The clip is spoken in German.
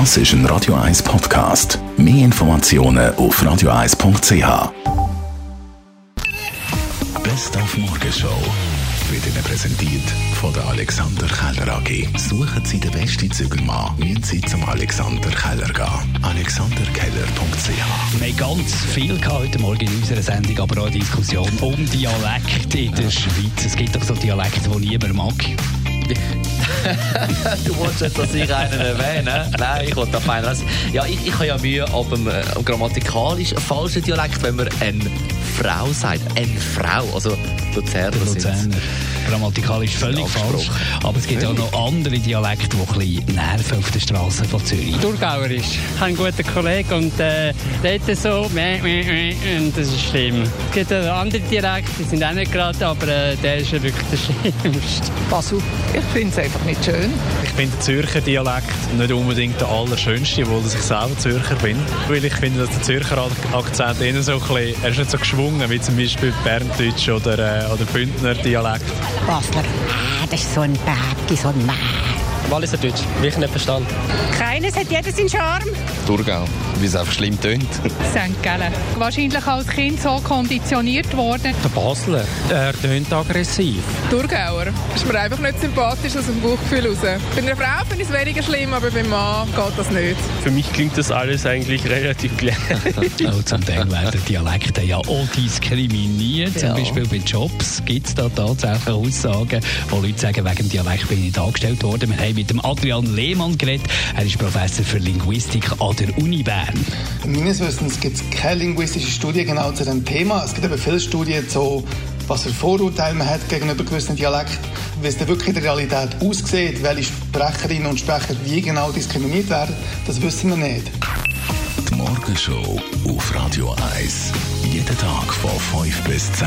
Das ist ein Radio 1 Podcast. Mehr Informationen auf radio1.ch. Best auf Morgenshow wird Ihnen präsentiert von der Alexander Keller AG. Suchen Sie den besten Zügelmann, müssen Sie zum Alexander Keller gehen. AlexanderKeller.ch Wir haben ganz viel gehabt heute Morgen in unserer Sendung, aber auch eine Diskussion um Dialekt in der Schweiz. Es gibt doch so Dialekte, die niemand mag. Du wolltest jetzt, dass ich einen erwähne? Nein, ich wollte auf einen lesen. Ja, ich, ich habe ja Mühe ab dem, am grammatikalisch falschen Dialekt, wenn man eine Frau sagt. Eine Frau, also Luzerner sind. Grammatikalisch völlig falsch. Aber es gibt auch noch andere Dialekte, die ein bisschen nerven auf den Straßen von Zürich. Thurgauerisch. Ich habe einen guten Kollegen und äh, redet so, meh, meh, meh, und das ist schlimm. Es gibt auch andere Dialekte, die sind auch nicht gerade, aber äh, der ist ja wirklich der schlimmste. Basel. Ich finde es einfach nicht schön. Ich finde den Zürcher Dialekt nicht unbedingt der allerschönste, obwohl ich selber Zürcher bin. Weil ich finde, dass der Zürcher Akzent eher so ein bisschen, er ist nicht so geschwungen, wie zum Beispiel Berndeutsch oder, äh, oder Bündner Dialekt. Basler. Ah, das ist so ein Berg, so ein Meer. Walliser Deutsch, wirklich nicht verstanden. Keines hat jeder seinen Charme. Thurgau, wie es einfach schlimm tönt. St. Gallen. Wahrscheinlich als Kind so konditioniert worden. Der Basler, er tönt aggressiv. Thurgauer. Ist mir einfach nicht sympathisch aus dem Bauchgefühl raus. Bei einer Frau finde ich es weniger schlimm, aber beim Mann geht das nicht. Für mich klingt das alles eigentlich relativ gleich. Auch zum Teil werden Dialekte ja auch diskriminiert. Zum Ja. Beispiel bei Jobs gibt es da tatsächlich Aussagen, wo Leute sagen, wegen dem Dialekt bin ich nicht angestellt worden. Wir haben mit dem Adrian Lehmann geredet. Er ist Professor für Linguistik an der Uni Bern. Meines Wissens gibt es keine linguistische Studie genau zu dem Thema. Es gibt aber viele Studien zu, was für Vorurteile man hat gegenüber gewissen Dialekten. Wie es dann wirklich in der Realität aussieht, welche Sprecherinnen und Sprecher wie genau diskriminiert werden, das wissen wir nicht. Die Morgenshow auf Radio 1. Jeden Tag von 5 bis 10.